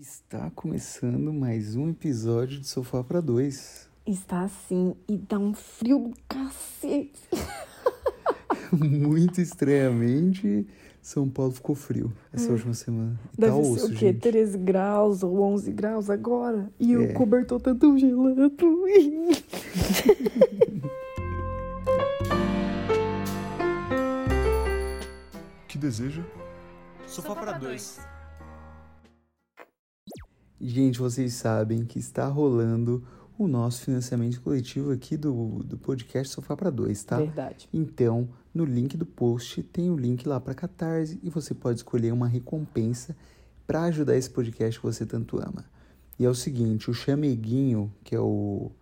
Está começando mais um episódio de Sofá para Dois. Está assim e dá um frio do cacete. Muito estranhamente, São Paulo ficou frio essa última semana. E tá Deve osso, ser o quê? gente. 13 graus ou 11 graus agora? E É. o cobertor tá tão gelado. que deseja? Sofá para dois. Gente, vocês sabem que está rolando o nosso financiamento coletivo aqui do, do podcast Sofá para Dois, tá? Verdade. Então, no link do post tem o link lá para Catarse e você pode escolher uma recompensa para ajudar esse podcast que você tanto ama. E é o seguinte, o Chameguinho, que é o,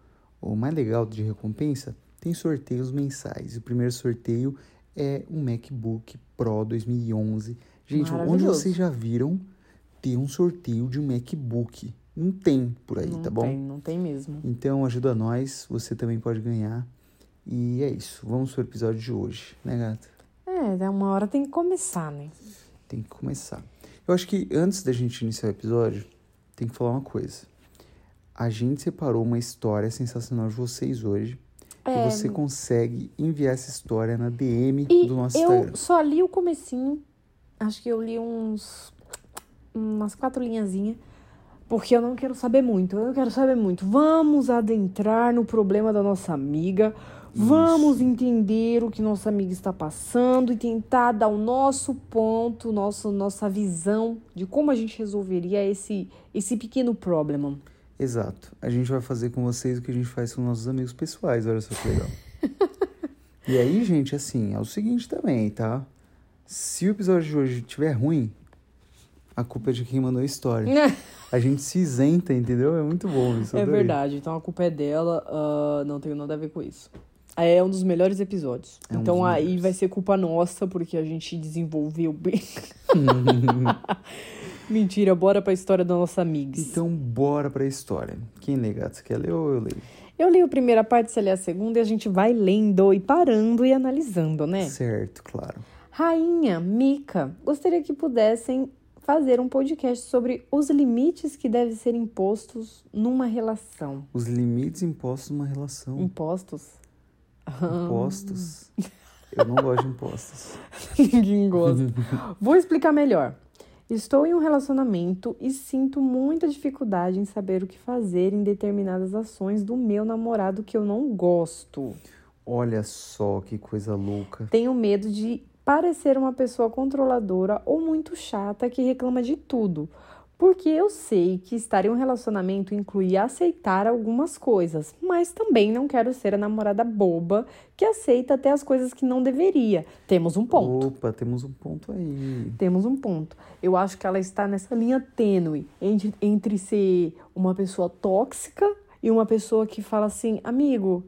o mais legal de recompensa, tem sorteios mensais. O primeiro sorteio é um MacBook Pro 2011. Gente, onde vocês já viram ter um sorteio de um MacBook? Não tem por aí, não tá bom? tem, não tem mesmo. Então ajuda nós, você também pode ganhar. E é isso, vamos pro episódio de hoje, né, gata? É, dá uma hora tem que começar, né? Tem que começar. Eu acho que antes da gente iniciar o episódio, tem que falar uma coisa. A gente separou uma história sensacional de vocês hoje. É, E você consegue enviar essa história na DM E do nosso eu Instagram. só li o comecinho. Acho que eu li uns. Umas quatro linhazinhas. Porque eu não quero saber muito. Eu não quero saber muito. Vamos adentrar no problema da nossa amiga. Vamos entender o que nossa amiga está passando e tentar dar o nosso ponto, nosso, nossa visão de como a gente resolveria esse, esse pequeno problema. Exato. A gente vai fazer com vocês o que a gente faz com nossos amigos pessoais, olha só que legal. e aí, gente, assim, é o seguinte também, tá? Se o episódio de hoje estiver ruim, a culpa é de quem mandou a história. A gente se isenta, entendeu? É muito bom isso. É adorei. verdade, então a culpa é dela, ah, não tenho nada a ver com isso. É um dos melhores episódios. É um então aí melhores. vai ser culpa nossa, porque a gente desenvolveu bem. Mentira, bora pra história da nossa amiga. Então, bora pra história. Quem lê, gato? Você quer ler ou eu leio? Eu li a primeira parte, você lê a segunda, e a gente vai lendo e parando e analisando, né? Certo, claro. Rainha, Mica, gostaria que pudessem fazer um podcast sobre os limites que devem ser impostos numa relação. Os limites impostos numa relação. Impostos? Impostos. Eu não gosto de impostos. Ninguém gosta. Vou explicar melhor. Estou em um relacionamento e sinto muita dificuldade em saber o que fazer em determinadas ações do meu namorado que eu não gosto. Olha só que coisa louca. Tenho medo de parecer uma pessoa controladora ou muito chata que reclama de tudo. Porque eu sei que estar em um relacionamento inclui aceitar algumas coisas, mas também não quero ser a namorada boba que aceita até as coisas que não deveria. Temos um ponto. Opa, temos um ponto aí. Temos um ponto. Eu acho que ela está nessa linha tênue entre, entre ser uma pessoa tóxica e uma pessoa que fala assim: amigo,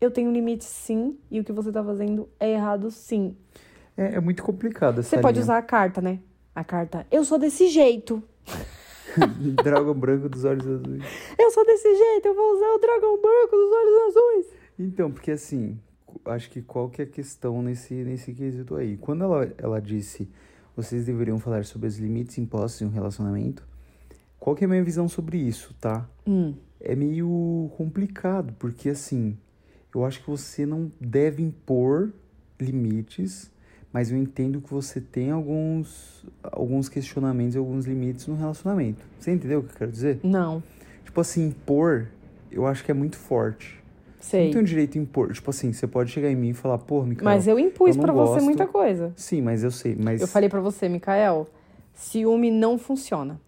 eu tenho limite sim, e o que você tá fazendo é errado sim. É, é muito complicado essa Você pode linha. usar a carta, né? A carta, eu sou desse jeito. Dragão branco dos olhos azuis. Eu sou desse jeito, eu vou usar o dragão branco dos olhos azuis. Então, porque assim, acho que qual que é a questão nesse, nesse quesito aí? Quando ela, ela disse, vocês deveriam falar sobre os limites impostos em um relacionamento, qual que é a minha visão sobre isso, tá? Hum, É meio complicado, porque assim, eu acho que você não deve impor limites, mas eu entendo que você tem alguns, alguns questionamentos e alguns limites no relacionamento. Você entendeu o que eu quero dizer? não, Tipo assim, impor, eu acho que é muito forte. sei. Não tem o direito de impor. Tipo assim, você pode chegar em mim e falar, pô, Micael. Mas eu impus pra você muita coisa. Sim, mas eu sei. Mas. Eu falei pra você, Mikael, ciúme não funciona.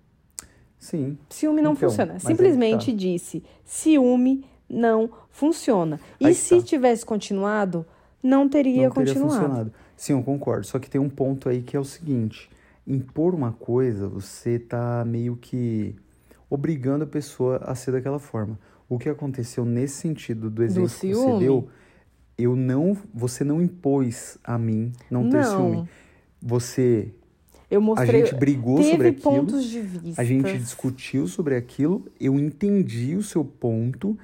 Sim. Ciúme não Então, funciona. Simplesmente tá. disse: ciúme não funciona. E Aí se tá. tivesse continuado, não teria não teria continuado. funcionado. Sim, eu concordo. Só que tem um ponto aí que é o seguinte: impor uma coisa, você tá meio que obrigando a pessoa a ser daquela forma. O que aconteceu nesse sentido do exemplo que você deu, eu não, você não impôs a mim não ter Não. ciúme. Você, Eu a mostrei. gente brigou sobre aquilo. pontos de vista. A gente discutiu sobre aquilo, eu entendi o seu ponto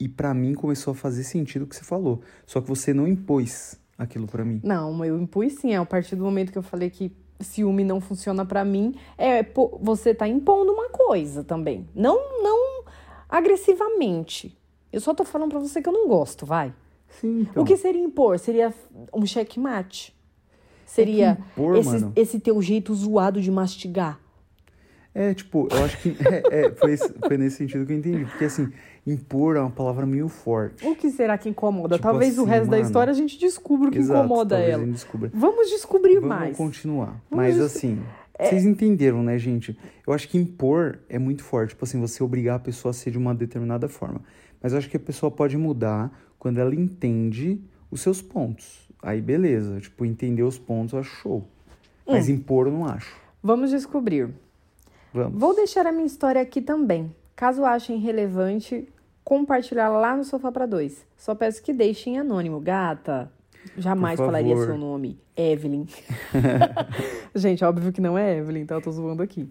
e pra mim começou a fazer sentido o que você falou. Só que você não impôs aquilo pra mim. Não, eu impus sim. A partir do momento que eu falei que ciúme não funciona pra mim, é você tá impondo uma coisa também. Não, não agressivamente. Eu só tô falando pra você que eu não gosto, vai. Sim, então. O que seria impor? Seria um checkmate. Seria É impor, esse, esse teu jeito zoado de mastigar. É, tipo, eu acho que é, é, foi, foi nesse sentido que eu entendi. Porque, assim, impor é uma palavra meio forte. O que será que incomoda? Tipo Talvez o assim, resto da mano. história a gente descubra o que Exato, incomoda ela. descubra. Vamos descobrir Vamos mais. continuar. Vamos Mas des- assim, vocês entenderam, né, gente? Eu acho que impor é muito forte. Tipo assim, você obrigar a pessoa a ser de uma determinada forma. Mas eu acho que a pessoa pode mudar quando ela entende os seus pontos. Aí, beleza. Tipo, entender os pontos eu acho show. Hum. Mas impor eu não acho. Vamos descobrir. Vamos. Vou deixar a minha história aqui também. Caso achem relevante, compartilhar lá no Sofá para Dois. Só peço que deixem anônimo. Gata, jamais falaria seu nome. Evelyn. Gente, óbvio que não é Evelyn, então eu tô zoando aqui.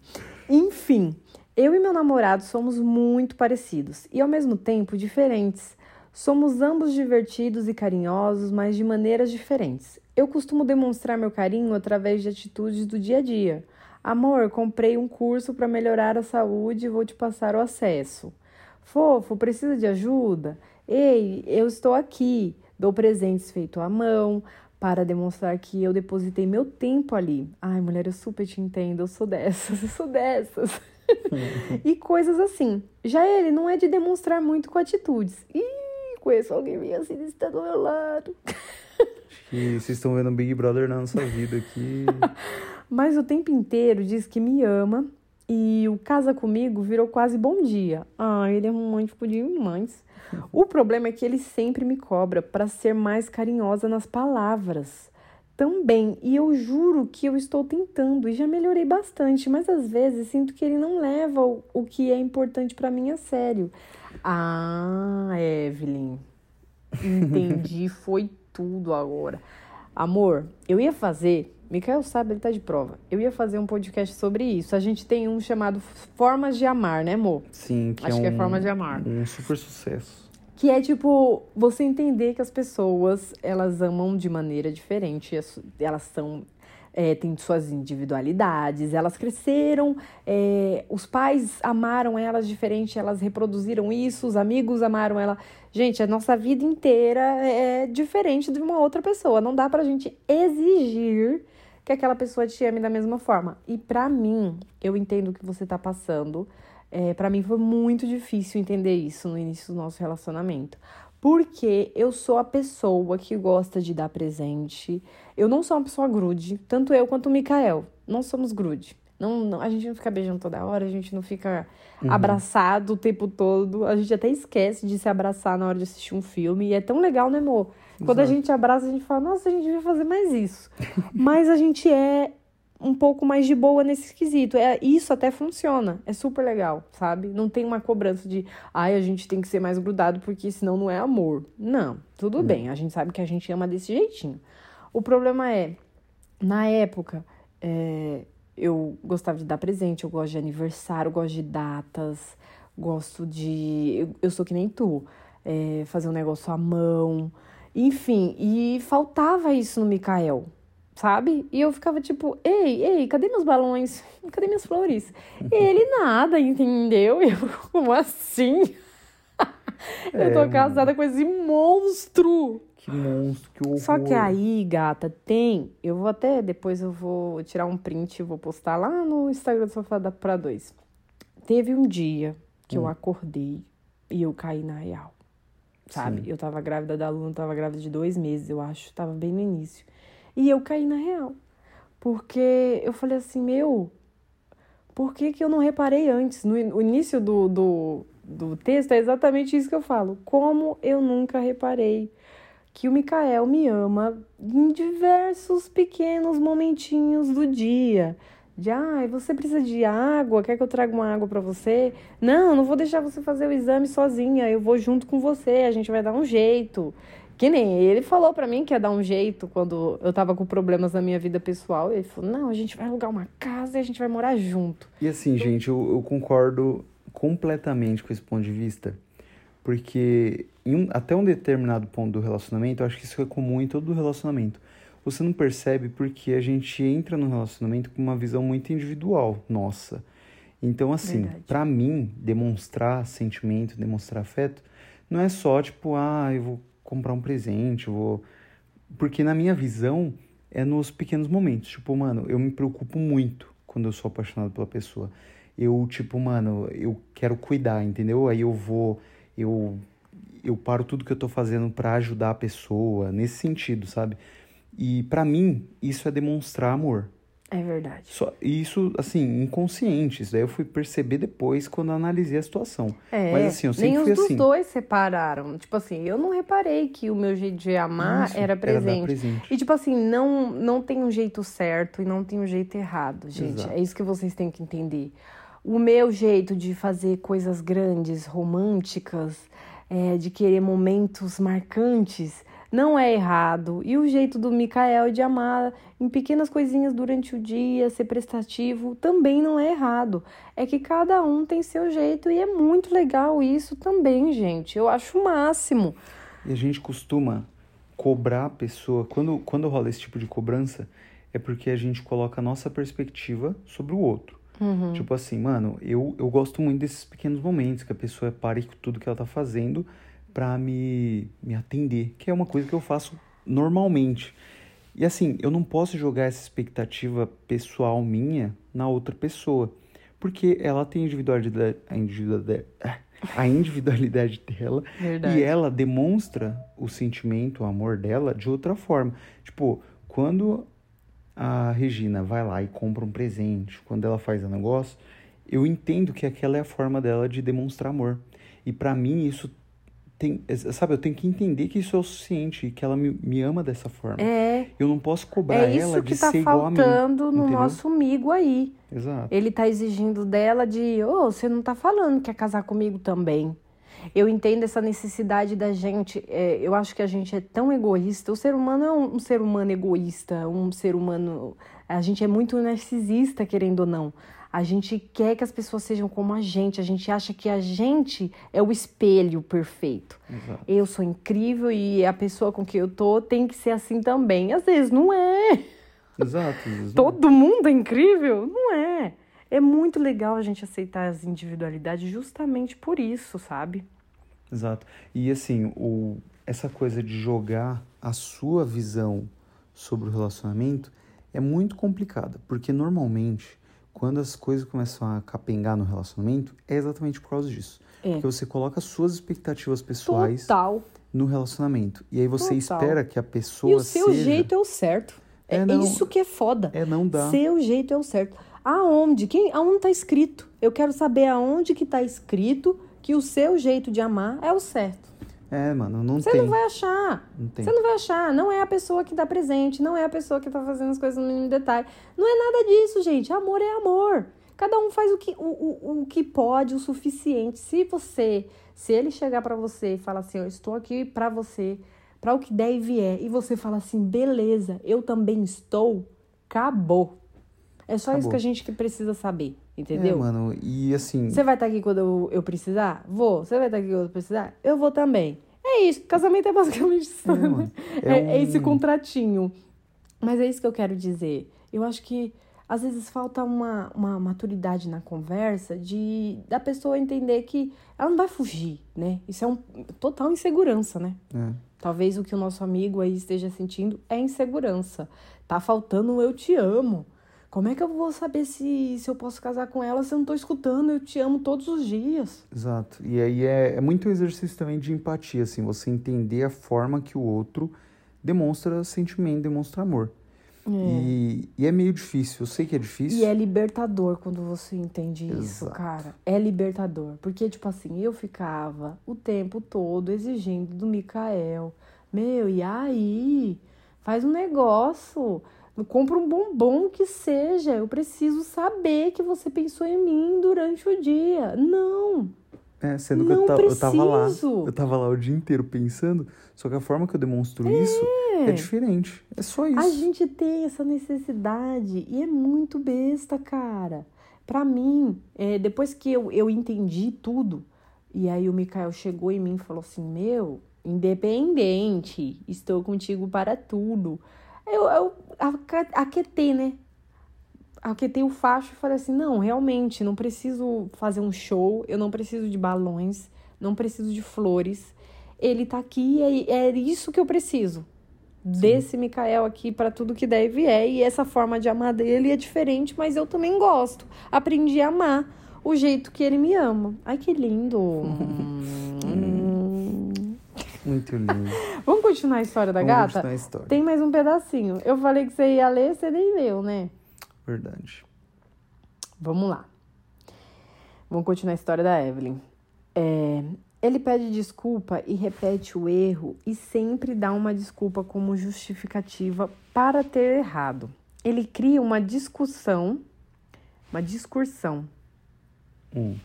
Enfim, eu e meu namorado somos muito parecidos e ao mesmo tempo diferentes. Somos ambos divertidos e carinhosos, mas de maneiras diferentes. Eu costumo demonstrar meu carinho através de atitudes do dia a dia. Amor, comprei um curso para melhorar a saúde e vou te passar o acesso. Fofo, precisa de ajuda? Ei, eu estou aqui. Dou presentes feitos à mão para demonstrar que eu depositei meu tempo ali. Ai, mulher, eu super te entendo. Eu sou dessas, eu sou dessas. e coisas assim. Já ele não é de demonstrar muito com atitudes. Ih, conheço alguém bem assim, está do meu lado. E vocês estão vendo Big Brother na nossa vida aqui. Mas o tempo inteiro diz que me ama e o casa comigo virou quase bom dia. Ah, ele é romântico demais. O problema é que ele sempre me cobra para ser mais carinhosa nas palavras. Também, e eu juro que eu estou tentando e já melhorei bastante, mas às vezes sinto que ele não leva o, o que é importante para mim a sério. Ah, Evelyn, entendi, foi tudo agora. Amor, eu ia fazer, Mikael sabe, ele tá de prova. Eu ia fazer um podcast sobre isso. A gente tem um chamado Formas de Amar, né, amor? Sim, que Acho é que um, é Formas de Amar. um super sucesso. Que é tipo, você entender que as pessoas, elas amam de maneira diferente, as- elas são, é, têm suas individualidades, elas cresceram, é, os pais amaram elas diferente, elas reproduziram isso, os amigos amaram ela. Gente, a nossa vida inteira é diferente de uma outra pessoa, não dá pra gente exigir que aquela pessoa te ame da mesma forma. E pra mim, eu entendo o que você tá passando. É, para mim foi muito difícil entender isso no início do nosso relacionamento. Porque eu sou a pessoa que gosta de dar presente. Eu não sou uma pessoa grude, tanto eu quanto o Mikael. Não somos grude. Não, não- a gente não fica beijando toda hora, a gente não fica abraçado o tempo todo. A gente até esquece de se abraçar na hora de assistir um filme. E é tão legal, né, amor? Quando a gente abraça, a gente fala, nossa, a gente devia fazer mais isso. Mas a gente é um pouco mais de boa nesse quesito. É, isso até funciona. É super legal, sabe? Não tem uma cobrança de, ai, a gente tem que ser mais grudado porque senão não é amor. Não, tudo bem. A gente sabe que a gente ama desse jeitinho. O problema é, na época, é, eu gostava de dar presente, eu gosto de aniversário, eu gosto de datas, gosto de. Eu, eu sou que nem tu, é, fazer um negócio à mão. Enfim, e faltava isso no Mikael, sabe? E eu ficava tipo, ei, ei, cadê meus balões? Cadê minhas flores? E ele nada, entendeu? E eu, como assim? eu tô É, casada com esse monstro. Que monstro, que horror. Só que aí, gata, tem. Eu vou até depois eu vou tirar um print e vou postar lá no Instagram do Sofá da pra dois. Teve um dia que eu acordei e eu caí na real. Sabe? Sim. Eu tava grávida da Luna, tava grávida de dois meses, eu acho. Tava bem no início. E eu caí na real. Porque eu falei assim, meu, por que, que eu não reparei antes? No início do, do, do texto é exatamente isso que eu falo. Como eu nunca reparei que o Mikael me ama em diversos pequenos momentinhos do dia. De, ai, você precisa de água? Quer que eu traga uma água pra você? Não, não vou deixar você fazer o exame sozinha. Eu vou junto com você, a gente vai dar um jeito. Que nem ele falou pra mim que ia dar um jeito quando eu tava com problemas na minha vida pessoal. Ele falou: não, a gente vai alugar uma casa e a gente vai morar junto. E assim, gente, eu, eu concordo completamente com esse ponto de vista. Porque um- até um determinado ponto do relacionamento, eu acho que isso é comum em todo relacionamento. Você não percebe porque a gente entra no relacionamento com uma visão muito individual nossa. Então, assim, pra mim, demonstrar sentimento, demonstrar afeto, não é só tipo, ah, eu vou comprar um presente, vou. Porque na minha visão, é nos pequenos momentos. Tipo, mano, eu me preocupo muito quando eu sou apaixonado pela pessoa. Eu, tipo, mano, eu quero cuidar, entendeu? Aí eu vou, eu, eu paro tudo que eu tô fazendo pra ajudar a pessoa, nesse sentido, sabe? E pra mim, isso é demonstrar amor. É verdade. Só, e isso, assim, inconsciente. Isso daí eu fui perceber depois quando analisei a situação. É, Mas assim, eu sempre nem os fui dos assim. dois separaram. Tipo assim, eu não reparei que o meu jeito de amar era presente. presente. E tipo assim, não, não tem um jeito certo e não tem um jeito errado, gente. Exato. É isso que vocês têm que entender. O meu jeito de fazer coisas grandes, românticas, é, de querer momentos marcantes, não é errado. E o jeito do Mikael de amar em pequenas coisinhas durante o dia, ser prestativo, também não é errado. É que cada um tem seu jeito e é muito legal isso também, gente. Eu acho o máximo. E a gente costuma cobrar a pessoa. Quando, quando rola esse tipo de cobrança, é porque a gente coloca a nossa perspectiva sobre o outro. Uhum. Tipo assim, mano, eu, eu gosto muito desses pequenos momentos que a pessoa pare com tudo que ela tá fazendo pra me, me atender, que é uma coisa que eu faço normalmente. E assim, eu não posso jogar essa expectativa pessoal minha na outra pessoa, porque ela tem individualidade, a individualidade, a individualidade dela Verdade. e ela demonstra o sentimento, o amor dela de outra forma. Tipo, quando a Regina vai lá e compra um presente, quando ela faz um negócio, eu entendo que aquela é a forma dela de demonstrar amor. E pra mim isso tem, sabe, eu tenho que entender que isso é o suficiente, que ela me, me ama dessa forma. É, Eu não posso cobrar é ela isso de que tá ser igual a mim. faltando no entendeu? nosso amigo aí. Exato. Ele tá exigindo dela de, ô, você não tá falando que quer casar comigo também. Eu entendo essa necessidade da gente. é, eu acho que a gente é tão egoísta. O ser humano é um, um ser humano egoísta, um ser humano. A gente é muito narcisista, querendo ou não. A gente quer que as pessoas sejam como a gente. A gente acha que a gente é o espelho perfeito. Exato. Eu sou incrível e a pessoa com quem eu tô tem que ser assim também. Às vezes não é. Exato. não. Todo mundo é incrível? Não é. É muito legal a gente aceitar as individualidades justamente por isso, sabe? Exato. E assim, o, essa coisa de jogar a sua visão sobre o relacionamento é muito complicada, porque normalmente, quando as coisas começam a capengar no relacionamento, é exatamente por causa disso. É. Porque você coloca as suas expectativas pessoais Total. no relacionamento. E aí você Total. espera que a pessoa E o seu seja... jeito é o certo. É, É, não. isso que é foda. É, não dá. Seu jeito é o certo. Aonde? Quem, aonde tá escrito? Eu quero saber aonde que tá escrito que o seu jeito de amar é o certo. É, mano, não Você tem. não vai achar. Não tem. Você não vai achar. Não é a pessoa que dá presente, não é a pessoa que tá fazendo as coisas no mínimo detalhe. Não é nada disso, gente. Amor é amor. Cada um faz o que, o, o, o que pode, o suficiente. Se você, se ele chegar pra você e falar assim, eu estou aqui pra você, pra o que der e vier, e você fala assim, beleza, eu também estou, acabou. É só isso Acabou. que a gente que precisa saber, É, entendeu? mano, e assim... Você vai estar aqui quando eu, eu precisar? Vou. Você vai estar aqui quando eu precisar? Eu vou também. É isso. Casamento é basicamente isso. É, né? mano, É, é é esse um- contratinho. Mas é isso que eu quero dizer. Eu acho que às vezes falta uma, uma maturidade na conversa de da pessoa entender que ela não vai fugir, né? Isso é um total insegurança, né? É. Talvez o que o nosso amigo aí esteja sentindo é insegurança. Tá faltando um eu te amo. Como é que eu vou saber se, se eu posso casar com ela se eu não tô escutando eu te amo todos os dias? Exato. E aí é, é muito exercício também de empatia, assim, você entender a forma que o outro demonstra sentimento, demonstra amor. E, e é meio difícil, eu sei que é difícil. E é libertador quando você entende isso, Exato. cara. É libertador. Porque, tipo assim, eu ficava o tempo todo exigindo do Mikael. Meu, e aí? Faz um negócio. Compra um bombom que seja. Eu preciso saber que você pensou em mim durante o dia. Não. É, sendo que eu, Não ta- eu tava lá. Eu tava lá o dia inteiro pensando, só que a forma que eu demonstro isso é diferente. É só isso. A gente tem essa necessidade e é muito besta, cara. Pra mim, é, depois que eu, eu entendi tudo, e aí o Mikael chegou em mim e falou assim: Meu, independente, estou contigo para tudo. Eu, eu aquetei, né? Aquetei o facho e falei assim: não, realmente, não preciso fazer um show, eu não preciso de balões, não preciso de flores. Ele tá aqui e é, é isso que eu preciso. Desse Mikael aqui para tudo que der e vier. E essa forma de amar dele é diferente, mas eu também gosto. Aprendi a amar o jeito que ele me ama. Ai, que lindo! Hum. Muito lindo. Vamos continuar a história da Vamos gata? continuar a história. Tem mais um pedacinho. Eu falei que você ia ler, você nem leu, né? Verdade. Vamos lá. Vamos continuar a história da Evelyn. É, ele pede desculpa e repete o erro e sempre dá uma desculpa como justificativa para ter errado. Ele cria uma discussão, uma discursão Hum.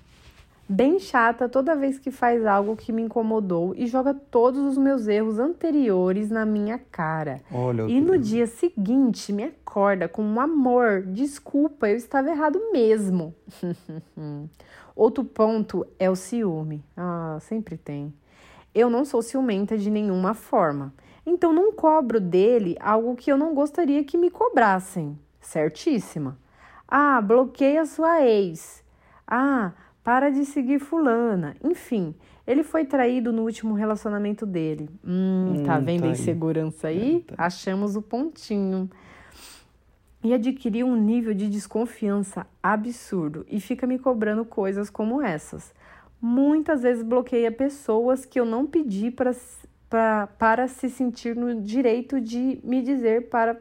Bem chata toda vez que faz algo que me incomodou e joga todos os meus erros anteriores na minha cara. Olha, E no dia seguinte me acorda com um amor. Desculpa, eu estava errado mesmo. Outro ponto é o ciúme. Ah, sempre tem. Eu não sou ciumenta de nenhuma forma. Então não cobro dele algo que eu não gostaria que me cobrassem. Certíssima. Ah, bloqueia sua ex. Ah, para de seguir fulana. Enfim, ele foi traído no último relacionamento dele. Hum, tá Hum, vendo tá a aí. insegurança aí? É, tá. Achamos o pontinho. E adquiriu um nível de desconfiança absurdo e fica me cobrando coisas como essas. Muitas vezes bloqueia pessoas que eu não pedi para pra, para se sentir no direito de me dizer para.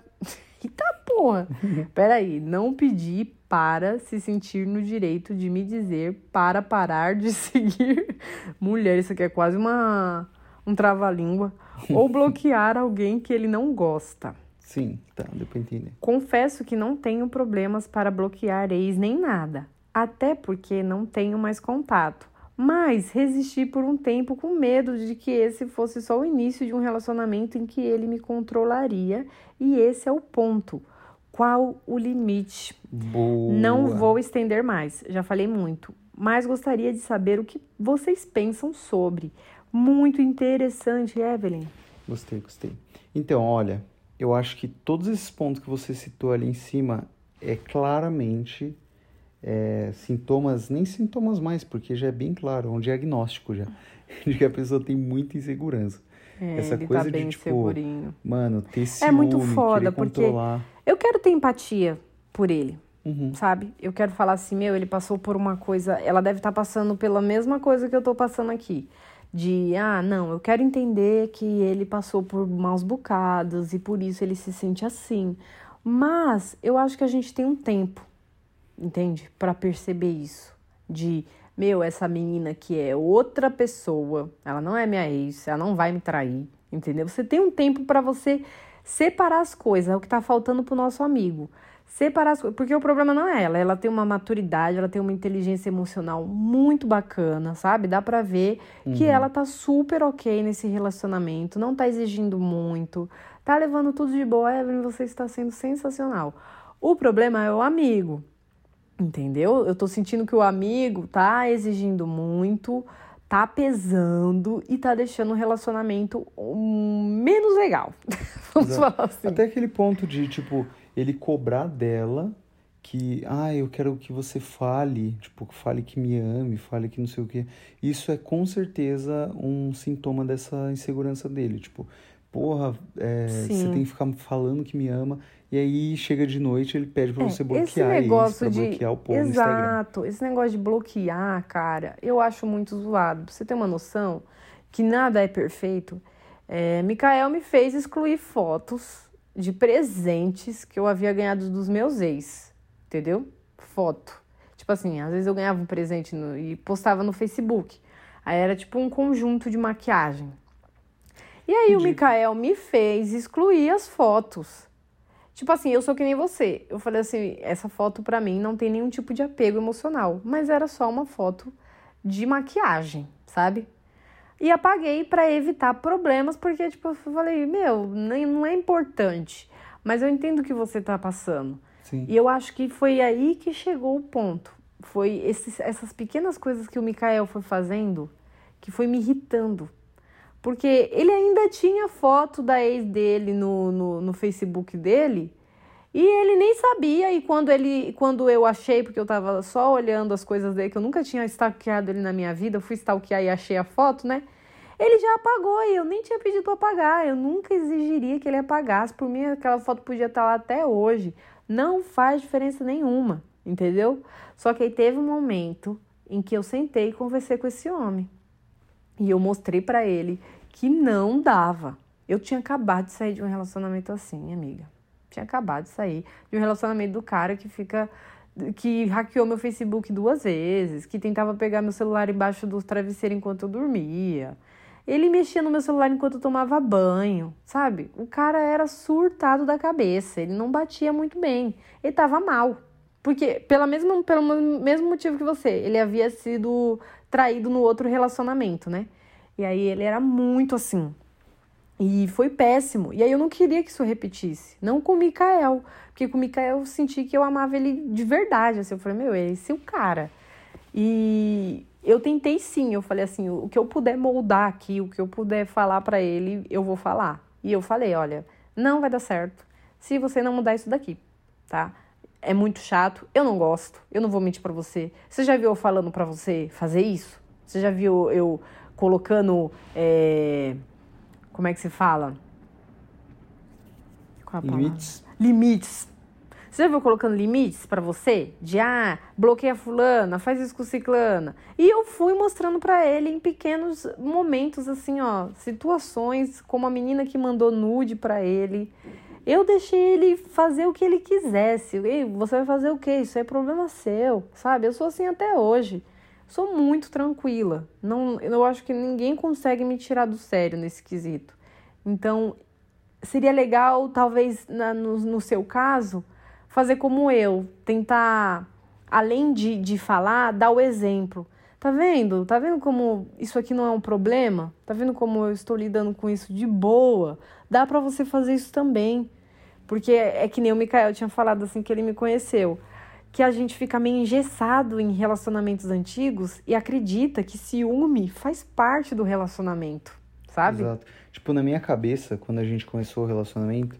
Eita porra! Peraí, não pedi para se sentir no direito de me dizer para parar de seguir. Mulher, isso aqui é quase uma um trava-língua. Ou bloquear alguém que ele não gosta. Sim, tá, deu pra entender. Confesso que não tenho problemas para bloquear ex nem nada, até porque não tenho mais contato. Mas resisti por um tempo com medo de que esse fosse só o início de um relacionamento em que ele me controlaria, e esse é o ponto. Qual o limite? Boa. Não vou estender mais, já falei muito, mas gostaria de saber o que vocês pensam sobre. Muito interessante, Evelyn. Gostei, gostei. Então, olha, eu acho que todos esses pontos que você citou ali em cima é claramente é, sintomas, nem sintomas mais, porque já é bem claro, é um diagnóstico já, de que a pessoa tem muita insegurança. É, Essa ele coisa tá de, tipo, segurinho. Mano, ter É ciúme, muito foda, porque- controlar. Eu quero ter empatia por ele, Uhum. sabe? Eu quero falar assim, meu, ele passou por uma coisa, ela deve estar passando pela mesma coisa que eu tô passando aqui. De, ah, não, eu quero entender que ele passou por maus bocados e por isso ele se sente assim. Mas eu acho que a gente tem um tempo, entende? Pra perceber isso. De, meu, essa menina que é outra pessoa, ela não é minha ex, ela não vai me trair, entendeu? Você tem um tempo pra você separar as coisas, é o que tá faltando pro nosso amigo. Separar as coisas, porque o problema não é ela, ela tem uma maturidade, ela tem uma inteligência emocional muito bacana, sabe? Dá pra ver que ela tá super ok nesse relacionamento, não tá exigindo muito, tá levando tudo de boa, Evelyn, você está sendo sensacional. O problema é o amigo, entendeu? Eu tô sentindo que o amigo tá exigindo muito, tá pesando e tá deixando o relacionamento hum, menos legal. Vamos Exato. falar assim. Até aquele ponto de, tipo, ele cobrar dela que, ah, eu quero que você fale, tipo, fale que me ame, fale que não sei o quê. Isso é com certeza um sintoma dessa insegurança dele. Tipo, porra, é, você tem que ficar falando que me ama. E aí chega de noite, ele pede pra É, você esse bloquear isso, negócio pra de bloquear o povo exato esse negócio de bloquear cara eu acho muito zoado. Pra você ter uma noção que nada é perfeito é, Mikael me fez excluir fotos de presentes que eu havia ganhado dos meus ex entendeu? Foto. Tipo assim às vezes eu ganhava um presente no- e postava no Facebook. Aí era tipo um conjunto de maquiagem. E aí o Entendi. Mikael me fez excluir as fotos Tipo assim, eu sou que nem você. Eu falei assim, essa foto pra mim não tem nenhum tipo de apego emocional, mas era só uma foto de maquiagem, sabe? E apaguei pra evitar problemas, porque tipo, eu falei, meu, nem- não é importante. Mas eu entendo o que você tá passando. Sim. E eu acho que foi aí que chegou o ponto. Foi esses- essas pequenas coisas que o Mikael foi fazendo que foi me irritando. Porque ele ainda tinha foto da ex dele no, no, no Facebook dele. E ele nem sabia, e quando ele, quando eu achei, porque eu tava só olhando as coisas dele, que eu nunca tinha stalkeado ele na minha vida, eu fui stalkear e achei a foto, né? Ele já apagou e eu nem tinha pedido apagar. Eu nunca exigiria que ele apagasse. Por mim, aquela foto podia estar lá até hoje. Não faz diferença nenhuma, entendeu? Só que aí teve um momento em que eu sentei e conversei com esse homem. E eu mostrei para ele que não dava. Eu tinha acabado de sair de um relacionamento assim, amiga. Tinha acabado de sair de um relacionamento do cara que fica que hackeou meu Facebook duas vezes, que tentava pegar meu celular embaixo do travesseiro enquanto eu dormia. Ele mexia no meu celular enquanto eu tomava banho, sabe? O cara era surtado da cabeça, ele não batia muito bem, ele tava mal. Porque, pela mesma, pelo mesmo motivo que você, ele havia sido traído no outro relacionamento, né? E aí ele era muito assim. E foi péssimo. E aí eu não queria que isso repetisse. Não com o Mikael. Porque com o Mikael eu senti que eu amava ele de verdade. Assim, eu falei, meu, esse é o cara. E eu tentei sim. Eu falei assim, o que eu puder moldar aqui, o que eu puder falar para ele, eu vou falar. E eu falei, olha, não vai dar certo se você não mudar isso daqui, tá? É muito chato, eu não gosto, eu não vou mentir para você. Você já viu eu falando para você fazer isso? Você já viu eu colocando. É... Como é que se fala? Qual a limites. Limites. Você já viu colocando limites para você? De ah, bloqueia fulana, faz isso com ciclana. E eu fui mostrando para ele em pequenos momentos, assim, ó, situações, como a menina que mandou nude para ele. Eu deixei ele fazer o que ele quisesse. Ei, você vai fazer o quê? Isso é problema seu, sabe? Eu sou assim até hoje sou muito tranquila. Não, eu acho que ninguém consegue me tirar do sério nesse quesito. Então, seria legal, talvez, na, no, no seu caso, fazer como eu, tentar, além de, de falar, dar o exemplo. Tá vendo? Tá vendo como isso aqui não é um problema? Tá vendo como eu estou lidando com isso de boa? Dá para você fazer isso também. Porque é, é que nem o Mikael tinha falado assim que ele me conheceu que a gente fica meio engessado em relacionamentos antigos e acredita que ciúme faz parte do relacionamento, sabe? Exato. Tipo, na minha cabeça, quando a gente começou o relacionamento,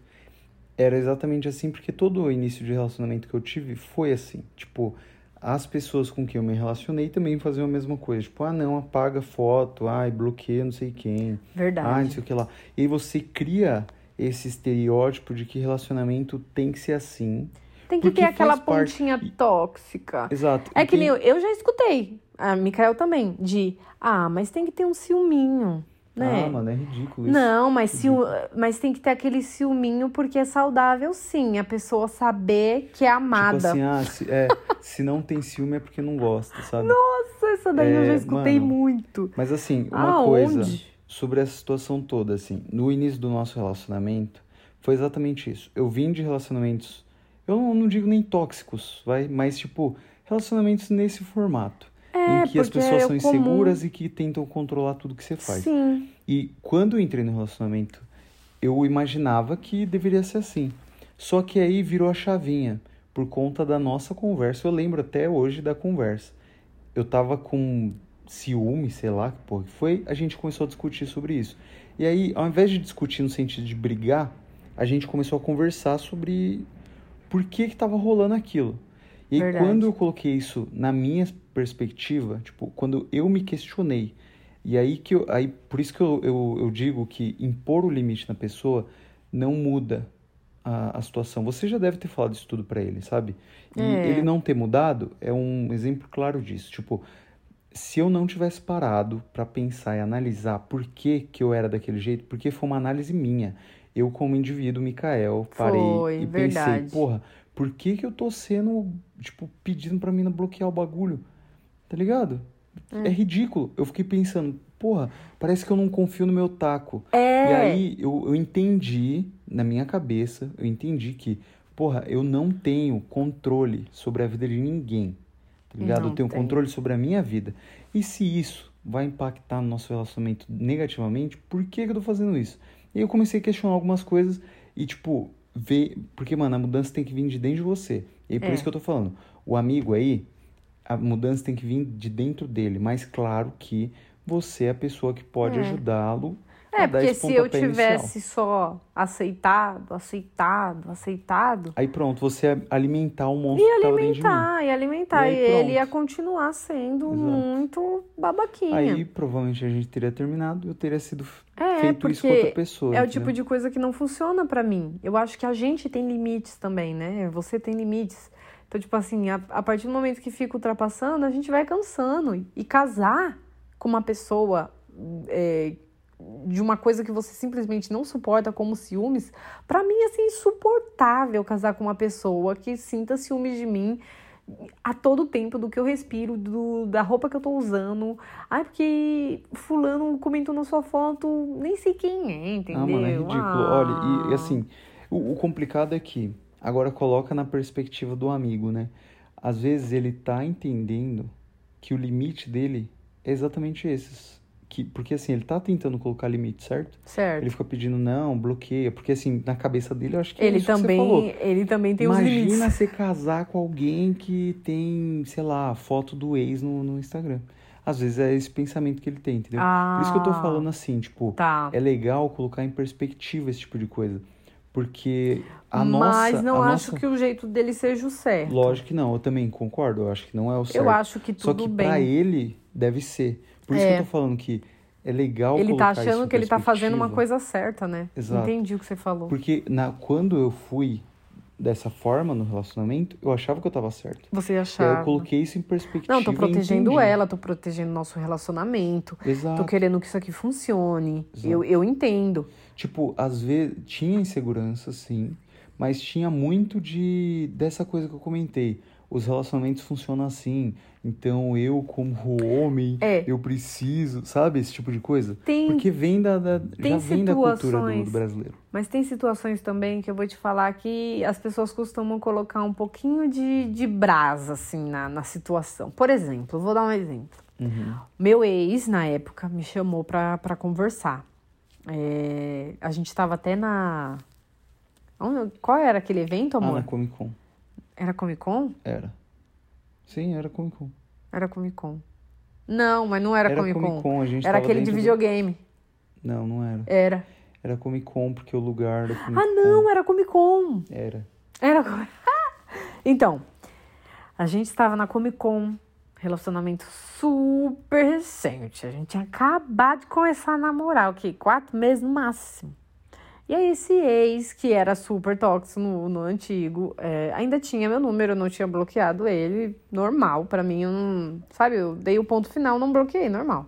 era exatamente assim, porque todo o início de relacionamento que eu tive foi assim. Tipo, as pessoas com quem eu me relacionei também faziam a mesma coisa. Tipo, ah, não, apaga foto, ai, bloqueia não sei quem. Verdade. Ah, não sei o que lá. E aí você cria esse estereótipo de que relacionamento tem que ser assim. Tem que ter aquela pontinha parte... tóxica. Exato. É que nem eu, eu já escutei, a Mikael também, de ah, mas tem que ter um ciúminho. Né? Ah, mano, é ridículo isso. Não, mas, ciú... mas tem que ter aquele ciúminho porque é saudável, sim. A pessoa saber que é amada. Tipo assim, ah, se, é, se não tem ciúme é porque não gosta, sabe? Nossa, essa daí é, eu já escutei mano, muito. Mas assim, uma Aonde? coisa sobre essa situação toda, assim, no início do nosso relacionamento, foi exatamente isso. Eu vim de relacionamentos eu não digo nem tóxicos, vai, mas tipo, relacionamentos nesse formato. É, em que as pessoas é são inseguras comum. e que tentam controlar tudo que você faz. Sim. E quando eu entrei no relacionamento, eu imaginava que deveria ser assim. Só que aí virou a chavinha por conta da nossa conversa. Eu lembro até hoje da conversa. Eu tava com ciúme, sei lá que porra que foi, a gente começou a discutir sobre isso. E aí, ao invés de discutir no sentido de brigar, a gente começou a conversar sobre por que estava rolando aquilo. E aí, quando eu coloquei isso na minha perspectiva, tipo, quando eu me questionei, e aí que eu, aí por isso que eu, eu, eu digo que impor o limite na pessoa não muda a, a situação. Você já deve ter falado isso tudo para ele, sabe? E é. ele não ter mudado é um exemplo claro disso. Tipo, se eu não tivesse parado para pensar e analisar por que, que eu era daquele jeito, porque foi uma análise minha eu como indivíduo, Mikael, parei Foi, e verdade. pensei, porra, por que que eu tô sendo, tipo, pedindo pra mina bloquear o bagulho? Tá ligado? É. é ridículo. Eu fiquei pensando, porra, parece que eu não confio no meu taco. É. E aí eu, eu entendi, na minha cabeça, eu entendi que, porra, eu não tenho controle sobre a vida de ninguém. Tá ligado? Não eu tenho tem. controle sobre a minha vida. E se isso vai impactar no nosso relacionamento negativamente, por que, que eu tô fazendo isso? E eu comecei a questionar algumas coisas e, tipo, ver. Porque, mano, a mudança tem que vir de dentro de você. E por é. isso que eu tô falando. O amigo aí, a mudança tem que vir de dentro dele. Mas claro que você é a pessoa que pode é. ajudá-lo É, porque se eu tivesse inicial. só aceitado, aceitado, aceitado, Aí pronto, você ia alimentar o monstro ia alimentar, ia alimentar. E E, ele ia continuar sendo Exato. muito babaquinha. Aí provavelmente a gente teria terminado e eu teria sido é, feito isso com outra pessoa. é o tipo de coisa que não funciona pra mim. Eu acho que a gente tem limites também, né? Você tem limites. Então, tipo assim, a, a partir do momento que fica ultrapassando, a gente vai cansando. E, e casar com uma pessoa é, de uma coisa que você simplesmente não suporta, como ciúmes, pra mim é assim, insuportável casar com uma pessoa que sinta ciúmes de mim a todo tempo do que eu respiro, do, da roupa que eu tô usando. Ai, porque fulano comentou na sua foto, nem sei quem é, entendeu? Ah, mano, é ridículo. Ah. Olha, e, e assim, o, o complicado é que, agora coloca na perspectiva do amigo, né? Às vezes ele tá entendendo que o limite dele é exatamente esses. Que, porque assim, ele tá tentando colocar limite, certo? Certo. Ele fica pedindo, não, bloqueia. Porque assim, na cabeça dele, eu acho que é Ele isso que você falou. também, ele também tem os Imagina limites. você casar com alguém que tem, sei lá, foto do ex no, no Instagram. Às vezes é esse pensamento que ele tem, entendeu? Por isso que eu tô Ah. falando assim, tipo, Tá. é legal colocar em perspectiva esse tipo de coisa. Porque a Mas nossa. não a acho nossa... que o jeito dele seja o certo. Lógico que não, eu também concordo, eu acho que não é o certo. Eu acho que Só tudo que bem. pra ele deve ser. Por isso É. que eu tô falando que é legal Ele tá achando que ele tá fazendo uma coisa certa, né? Exato. Entendi o que você falou. Porque na, quando eu fui dessa forma no relacionamento, eu achava que eu tava certo. Você E aí achava. eu coloquei isso em perspectiva. Não, tô protegendo ela, tô protegendo nosso relacionamento. Exato. Tô querendo que isso aqui funcione. Exato. Eu, eu entendo. Tipo, às vezes tinha insegurança, sim, mas tinha muito de dessa coisa que eu comentei. Os relacionamentos funcionam assim, então eu, como homem, É. eu preciso, sabe? Esse tipo de coisa. Tem, Porque vem da, da- já vem da cultura do, do brasileiro. mas tem situações também que eu vou te falar que as pessoas costumam colocar um pouquinho de, de brasa, assim, na, na situação. Por exemplo, vou dar um exemplo. Uhum. Meu ex, na época, me chamou pra, pra conversar. É, a gente tava até na. Qual era aquele evento, Ah, amor? na Comic Con. Era Comic Con? Era. Sim, era Comic Con. Era Comic Con. Não, mas não era, Era Comic, Comic Con. Con, a gente Era aquele de dentro do- videogame. Não, não era. Era. Era Comic Con, porque o lugar da Comic Ah, Con não, era Comic Con. era. Era. Então, a gente estava na Comic Con, relacionamento super recente. A gente tinha acabado de começar a namorar, o quê? Quatro meses no máximo. E aí, esse ex, que era super tóxico no, no antigo, é, ainda tinha meu número, eu não tinha bloqueado ele, normal. Pra mim. Sabe, eu dei o ponto final, não bloqueei, normal.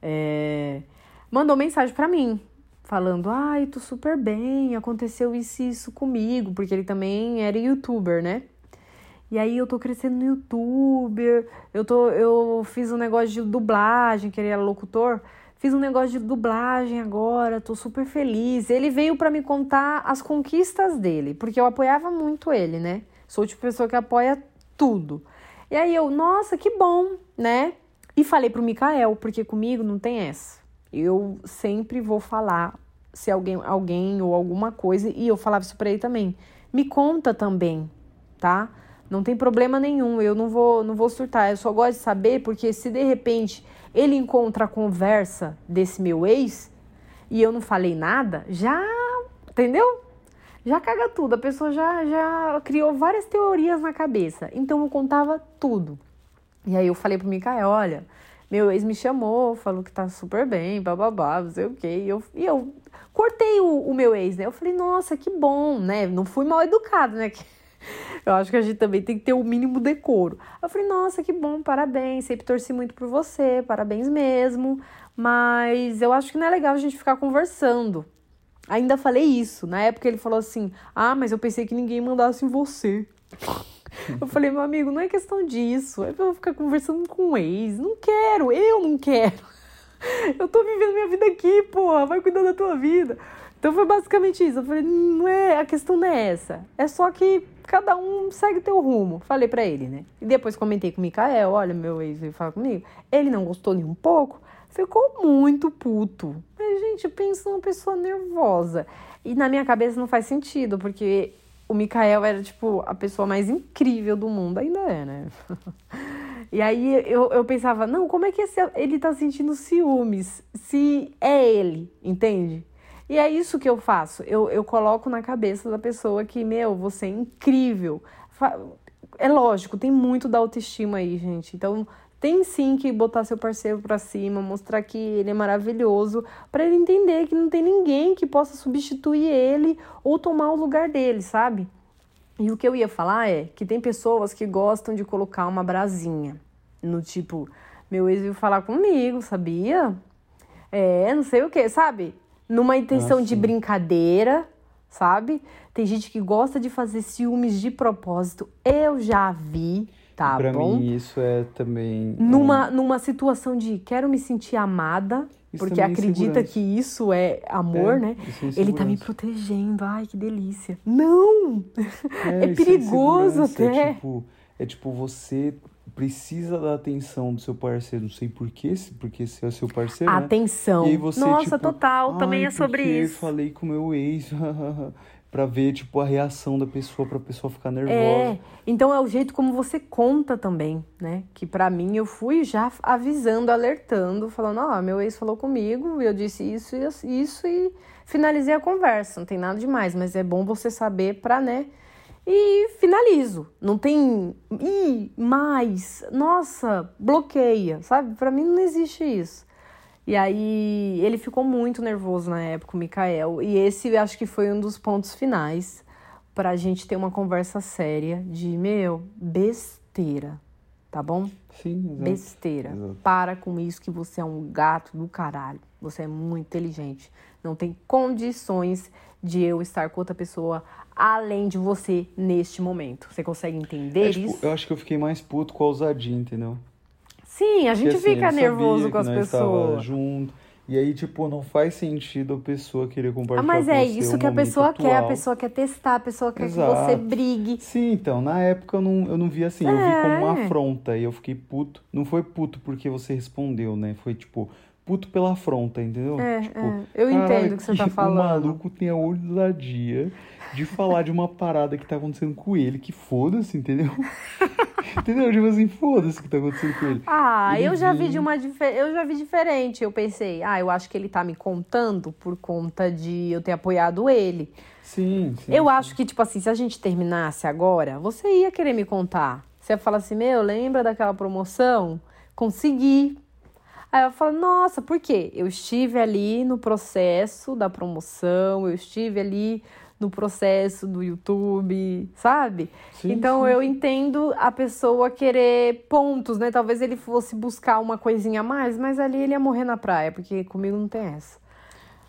É, mandou mensagem pra mim, falando: Ai, tô super bem, aconteceu isso e isso comigo, porque ele também era youtuber, né? E aí eu tô crescendo no YouTube, eu, tô, eu fiz um negócio de dublagem, que ele era locutor, fiz um negócio de dublagem agora, tô super feliz. Ele veio pra me contar as conquistas dele, porque eu apoiava muito ele, né? Sou tipo pessoa que apoia tudo. E aí eu, nossa, que bom, né? E falei pro Mikael, porque comigo não tem essa. Eu sempre vou falar se alguém, alguém ou alguma coisa, e eu falava isso pra ele também. Me conta também, tá? Não tem problema nenhum, eu não vou, não vou surtar. Eu só gosto de saber porque se de repente ele encontra a conversa desse meu ex e eu não falei nada, já, entendeu? Já caga tudo. A pessoa já, já criou várias teorias na cabeça. Então eu contava tudo. E aí eu falei pro Mikael, olha, meu ex me chamou, falou que tá super bem, bababá, não sei o quê. E eu, e eu cortei o, o meu ex, né? Eu falei, nossa, que bom, né? Não fui mal educado, né? Eu acho que a gente também tem que ter o mínimo decoro. Eu falei, nossa, que bom, parabéns, sempre torci muito por você, parabéns mesmo. Mas eu acho que não é legal a gente ficar conversando. Ainda falei isso. Na época ele falou assim: Ah, mas eu pensei que ninguém mandasse em você. Eu falei, meu amigo, não é questão disso. É pra eu ficar conversando com o ex. Não quero, eu não quero. Eu tô vivendo minha vida aqui, porra. Vai cuidar da tua vida. Então foi basicamente isso. Eu falei, não é, a questão não é essa. É só que cada um segue teu rumo. Falei pra ele, né? E depois comentei com o Mikael, olha, meu ex veio falar comigo. Ele não gostou nem um pouco. Ficou muito puto. Mas, gente, pensa numa pessoa nervosa. E na minha cabeça não faz sentido, porque o Mikael era, tipo, a pessoa mais incrível do mundo. Ainda é, né? E aí eu, eu pensava, não, como é que esse, ele tá sentindo ciúmes se é ele, entende? E é isso que eu faço. Eu, eu coloco na cabeça da pessoa que, meu, você é incrível. É lógico, tem muito da autoestima aí, gente. Então, tem sim que botar seu parceiro para cima, mostrar que ele é maravilhoso, para ele entender que não tem ninguém que possa substituir ele ou tomar o lugar dele, sabe? E o que eu ia falar é que tem pessoas que gostam de colocar uma brasinha no tipo, meu ex veio falar comigo, sabia? É, não sei o que, sabe? Numa intenção ah, de brincadeira, sabe? Tem gente que gosta de fazer ciúmes de propósito. Eu já vi, tá pra bom? mim isso é também numa numa situação de quero me sentir amada, isso porque é acredita que isso é amor, é, né? É Ele tá me protegendo. Ai, que delícia. Não! É, é, é perigoso até. Tipo, é tipo você precisa da atenção do seu parceiro, não sei porquê, porque se é seu parceiro, né? Atenção. Né? Você, Nossa, tipo, total, também é sobre isso. Eu falei com meu ex. para ver tipo a reação da pessoa para a pessoa ficar nervosa. É, então é o jeito como você conta também, né? Que para mim eu fui já avisando, alertando, falando, ó, oh, meu ex falou comigo, eu disse isso e isso e finalizei a conversa. Não tem nada demais, mas é bom você saber para, né? E finalizo. Não tem e mais, nossa, bloqueia, sabe? Para mim não existe isso. E aí ele ficou muito nervoso na época, o Mikael. E esse acho que foi um dos pontos finais para a gente ter uma conversa séria de, meu, besteira, tá bom? Sim, exato. Besteira. Exato. Para com isso que você é um gato do caralho. Você é muito inteligente. Não tem condições de eu estar com outra pessoa além de você neste momento. Você consegue entender é, tipo, isso? Eu acho que eu fiquei mais puto com a ousadia, entendeu? Sim, a gente Porque, assim, fica nervoso com as pessoas. junto. E aí, tipo, não faz sentido a pessoa querer compartilhar ah, mas é você isso que a pessoa atual. quer, a pessoa quer testar, a pessoa quer Exato. que você brigue. Sim, então, na época eu não, eu não vi assim, é. eu vi como uma afronta e eu fiquei puto. Não foi puto porque você respondeu, né? Foi tipo, puto pela afronta, entendeu? É, tipo, é. Eu entendo o que você tá falando. O maluco tem a ousadia de falar de uma parada que tá acontecendo com ele, que foda-se, entendeu? entendeu? Tipo assim, foda-se o que tá acontecendo com ele. Ah, ele eu já vi de uma eu já vi diferente. Eu pensei, ah, eu acho que ele tá me contando por conta de eu ter apoiado ele. Sim, sim. Eu sim. acho que, tipo assim, se a gente terminasse agora, você ia querer me contar. Você ia falar assim, meu, lembra daquela promoção? Consegui. Aí eu falo, nossa, por quê? Eu estive ali no processo da promoção, eu estive ali no processo do YouTube, sabe? Sim, então sim, eu entendo a pessoa querer pontos, né? Talvez ele fosse buscar uma coisinha a mais, mas ali ele ia morrer na praia, porque comigo não tem essa.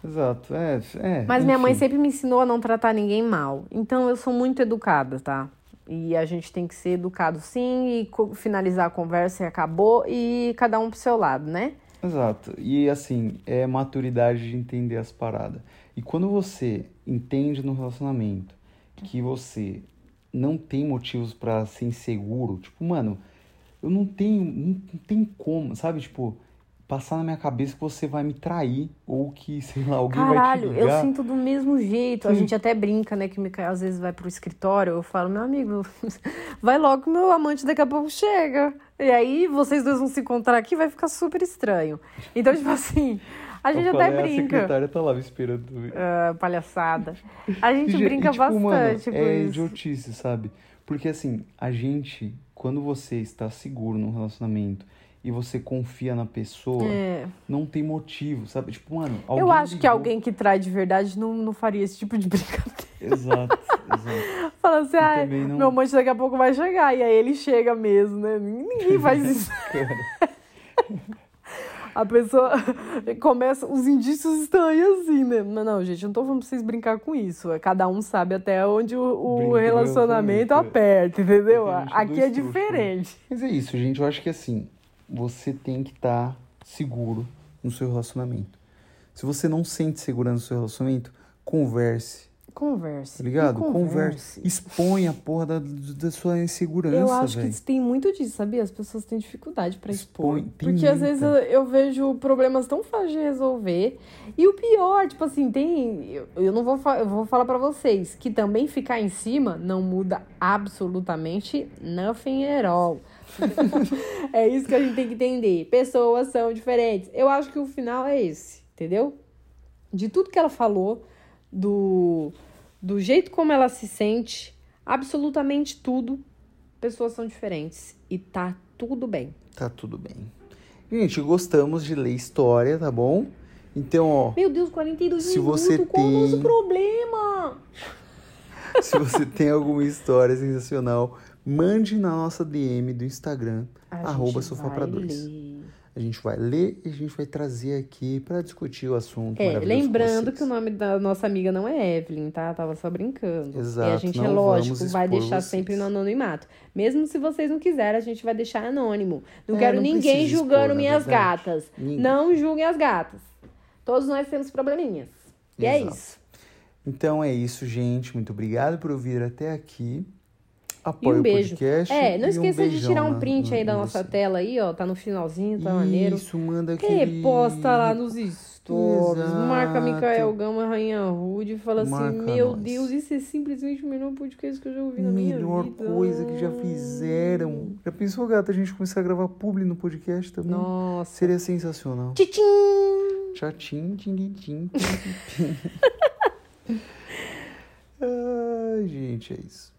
Exato, é. é Mas minha mãe enfim. sempre me ensinou a não tratar ninguém mal. Então eu sou muito educada, tá? E a gente tem que ser educado sim e finalizar a conversa e acabou e cada um pro seu lado, né? Exato. E assim, é maturidade de entender as paradas. E quando você entende no relacionamento que você não tem motivos pra ser inseguro, tipo, mano, eu não tenho, não, não tem como, sabe? Tipo, passar na minha cabeça que você vai me trair ou que, sei lá, alguém vai te Caralho, eu ligar. sinto do mesmo jeito. A Sim. gente até brinca, né? Que o Mikael às vezes vai pro escritório. Eu falo, meu amigo, vai logo que meu amante daqui a pouco chega. E aí vocês dois vão se encontrar aqui vai ficar super estranho. Então, tipo assim, a gente até falei, A brinca. secretária tá lá me esperando. Ah, palhaçada. A gente E, brinca e, tipo, mano, bastante é com isso. idiotice, sabe? Porque assim, a gente, quando você está seguro num relacionamento e você confia na pessoa, É. não tem motivo, sabe? Tipo, mano, alguém Eu acho que ligou- alguém que trai de verdade não, não faria esse tipo de brincadeira. Exato, exato. Fala assim, ah, não- meu amante daqui a pouco vai chegar. E aí ele chega mesmo, né? Ninguém faz isso. A pessoa começa, os indícios estão aí assim, né? Mas não, gente, não tô falando pra vocês brincar com isso. É, Cada um sabe até onde o, o relacionamento aperta, entendeu? Aqui é é trouxa, diferente. Mas é isso, gente. Eu acho que assim, você tem que estar seguro no seu relacionamento. Se você não sente segurança no seu relacionamento, converse. Converse. Tá ligado? E Converse. Expõe a porra da, da sua insegurança, Eu acho velho. que tem muito disso, sabia? As pessoas têm dificuldade pra expor. Expõe, Porque às vezes eu, muita. eu vejo problemas tão fáceis de resolver. E o pior, tipo assim, tem. Eu, eu não vou, eu vou falar pra vocês que também ficar em cima não muda absolutamente nothing at all. é isso que a gente tem que entender. Pessoas são diferentes. Eu acho que o final é esse, entendeu? De tudo que ela falou, do, do jeito como ela se sente, absolutamente tudo, pessoas são diferentes. E tá tudo bem. Tá tudo bem. Gente, gostamos de ler história, tá bom? Então, ó, Meu Deus, 42 Se minutos, você qual o nosso tem- problema? se você tem alguma história sensacional, mande na nossa DM do Instagram, A arroba sofá vai pra dois. ler. A gente vai ler e a gente vai trazer aqui pra discutir o assunto. É, lembrando que o nome da nossa amiga não é Evelyn, tá? Tava só brincando. Exato, E a gente, é lógico, vai deixar vocês. sempre no anonimato. Mesmo se vocês não quiserem, a gente vai deixar anônimo. Não É, quero não ninguém julgando expor, minhas verdade. gatas. Ninguém. Não julguem as gatas. Todos nós temos probleminhas. E é Exato. isso. Então é isso, gente. Muito obrigado por ouvir até aqui. E Apoie um beijo. podcast. É, não e esqueça de beijão tirar um print na- aí da nossa você. tela aí, ó. Tá no finalzinho, tá maneiro. Isso, manda aquele... Reposta lá nos stories. Exato. Marca Micael Gama, Rainha Rude. e Fala assim: Marca Meu nós. Deus, isso é simplesmente o melhor podcast que eu já ouvi na minha Melhor vida. coisa que já fizeram. Já pensou, gata, a gente começar a gravar publi no podcast também? Nossa. Seria sensacional. Tchim! Tchatim, tim, tim, tim, tim. Ai, gente, é isso.